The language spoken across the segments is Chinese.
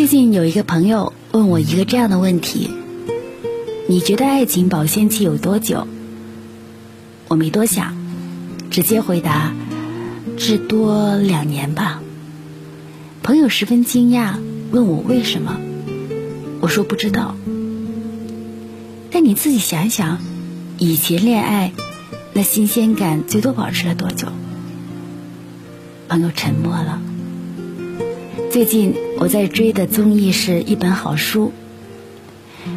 最近有一个朋友问我一个这样的问题：你觉得爱情保鲜期有多久？我没多想，直接回答：至多两年吧。朋友十分惊讶，问我为什么？我说不知道。但你自己想想，以前恋爱那新鲜感最多保持了多久？朋友沉默了。最近我在追的综艺是一本好书。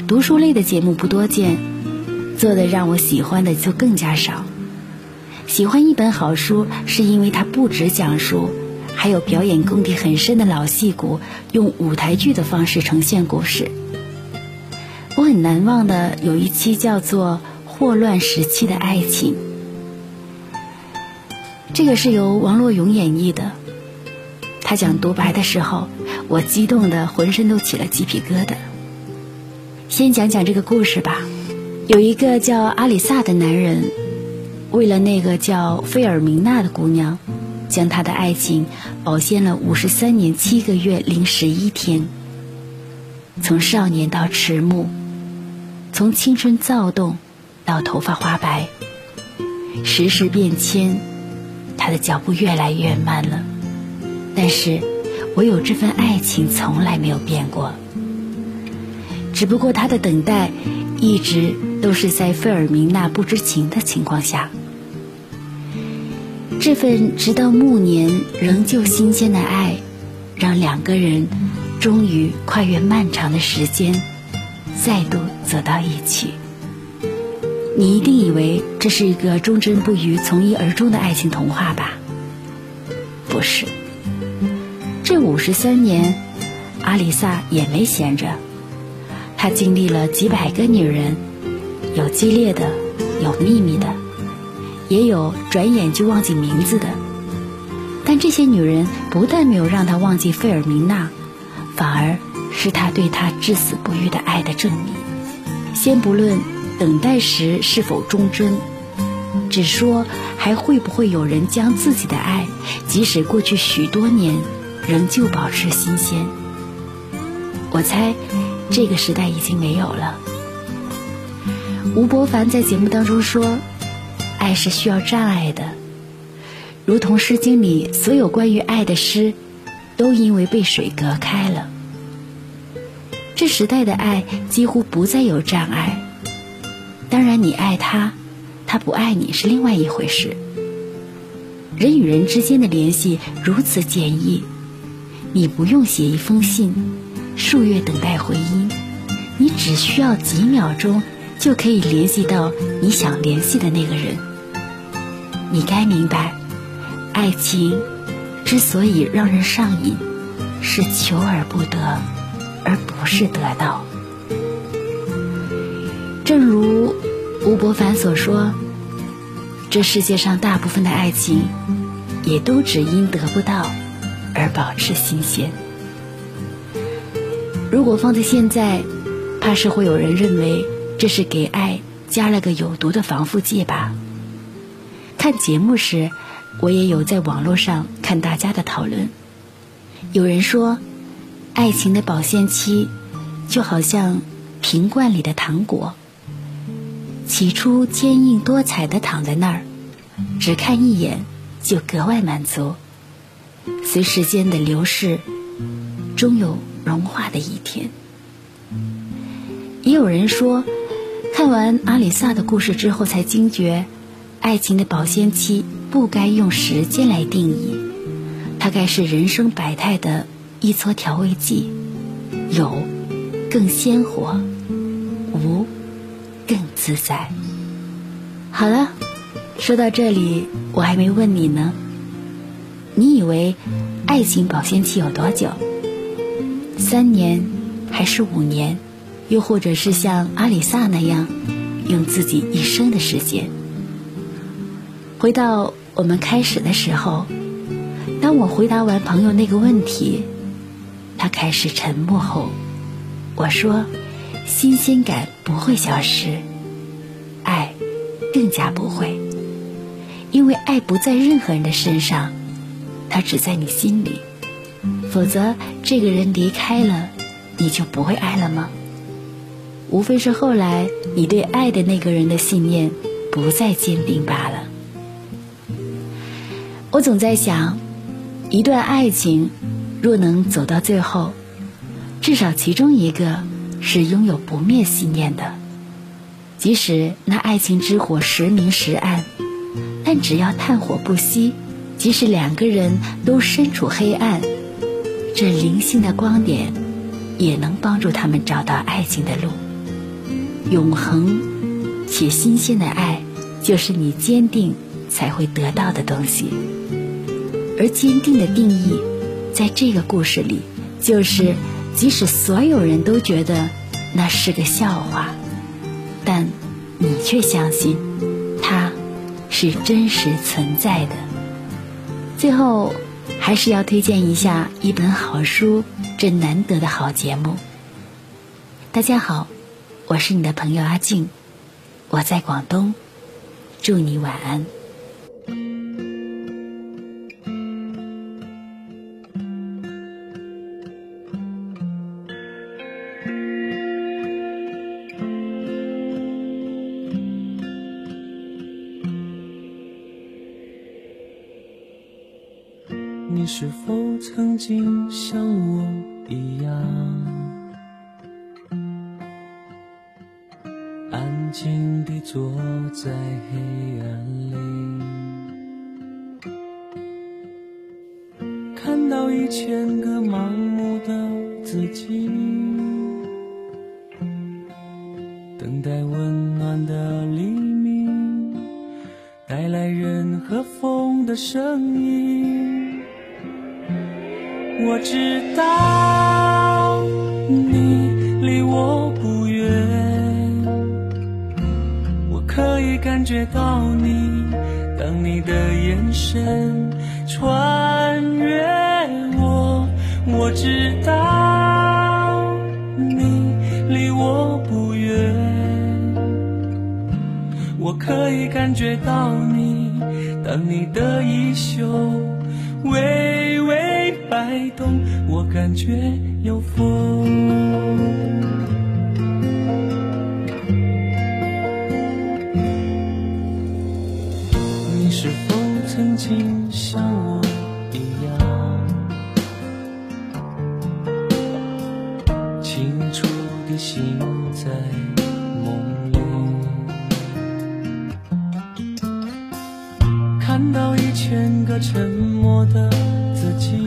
读书类的节目不多见，做的让我喜欢的就更加少。喜欢一本好书，是因为它不止讲述，还有表演功底很深的老戏骨用舞台剧的方式呈现故事。我很难忘的有一期叫做《霍乱时期的爱情》，这个是由王洛勇演绎的。他讲独白的时候，我激动的浑身都起了鸡皮疙瘩。先讲讲这个故事吧。有一个叫阿里萨的男人，为了那个叫费尔明娜的姑娘，将他的爱情保鲜了五十三年七个月零十一天。从少年到迟暮，从青春躁动到头发花白，时事变迁，他的脚步越来越慢了。但是，唯有这份爱情从来没有变过。只不过他的等待，一直都是在费尔明娜不知情的情况下。这份直到暮年仍旧新鲜的爱，让两个人终于跨越漫长的时间，再度走到一起。你一定以为这是一个忠贞不渝、从一而终的爱情童话吧？不是。这五十三年，阿里萨也没闲着。他经历了几百个女人，有激烈的，有秘密的，也有转眼就忘记名字的。但这些女人不但没有让他忘记费尔明娜，反而是他对她至死不渝的爱的证明。先不论等待时是否忠贞，只说还会不会有人将自己的爱，即使过去许多年。仍旧保持新鲜。我猜，这个时代已经没有了。吴伯凡在节目当中说：“爱是需要障碍的，如同《诗经》里所有关于爱的诗，都因为被水隔开了。这时代的爱几乎不再有障碍。当然，你爱他，他不爱你是另外一回事。人与人之间的联系如此简易。”你不用写一封信，数月等待回音，你只需要几秒钟就可以联系到你想联系的那个人。你该明白，爱情之所以让人上瘾，是求而不得，而不是得到。正如吴伯凡所说，这世界上大部分的爱情，也都只因得不到。而保持新鲜。如果放在现在，怕是会有人认为这是给爱加了个有毒的防腐剂吧。看节目时，我也有在网络上看大家的讨论。有人说，爱情的保鲜期就好像瓶罐里的糖果，起初坚硬多彩的躺在那儿，只看一眼就格外满足。随时间的流逝，终有融化的一天。也有人说，看完阿里萨的故事之后，才惊觉，爱情的保鲜期不该用时间来定义，它该是人生百态的一撮调味剂，有更鲜活，无更自在。好了，说到这里，我还没问你呢。你以为爱情保鲜期有多久？三年，还是五年？又或者是像阿里萨那样，用自己一生的时间？回到我们开始的时候，当我回答完朋友那个问题，他开始沉默后，我说：“新鲜感不会消失，爱更加不会，因为爱不在任何人的身上。”他只在你心里，否则这个人离开了，你就不会爱了吗？无非是后来你对爱的那个人的信念不再坚定罢了。我总在想，一段爱情若能走到最后，至少其中一个是拥有不灭信念的。即使那爱情之火时明时暗，但只要炭火不熄，即使两个人都身处黑暗，这零星的光点也能帮助他们找到爱情的路。永恒且新鲜的爱，就是你坚定才会得到的东西。而坚定的定义，在这个故事里，就是即使所有人都觉得那是个笑话，但你却相信它是真实存在的。最后，还是要推荐一下一本好书，这难得的好节目。大家好。我是你的朋友阿静，我在广东，祝你晚安。是否曾经像我一样？安静地坐在黑暗里，看到一千个盲目的自己，等待温暖的黎明，带来人和风的声音。我知道你离我不远。我可以感觉到你，当你的眼神穿越我，我知道你离我不远。我可以感觉到你，当你的衣袖微微摆动，我感觉有风。你是否曾经像我一样，清楚地醒在梦里，看到一千个沉默的己，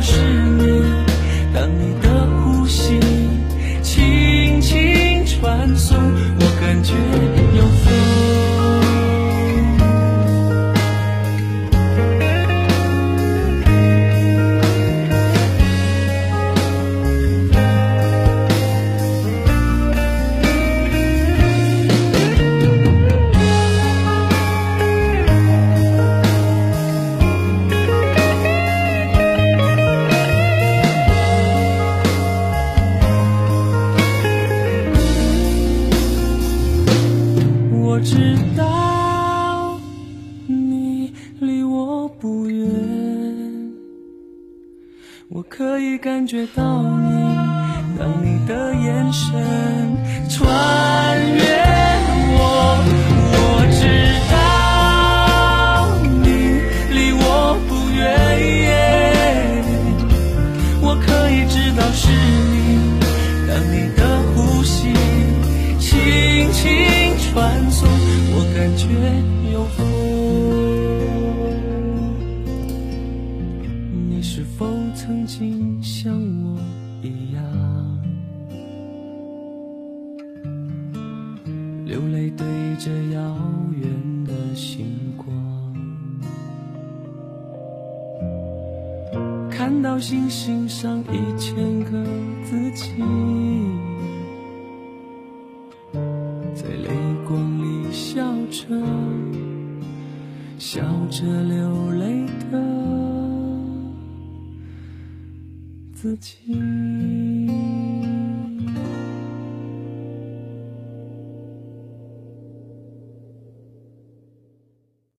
是你，当你的呼吸轻轻传送，我感觉我知道你离我不远，我可以感觉到你，当你的眼神穿越我，我知道你离我不远，我。可以知道是你，当你月有风，你是否曾经像我一样流泪？对着遥远的星光，看到星星上一千个自己。最累。着，笑着流泪的自己。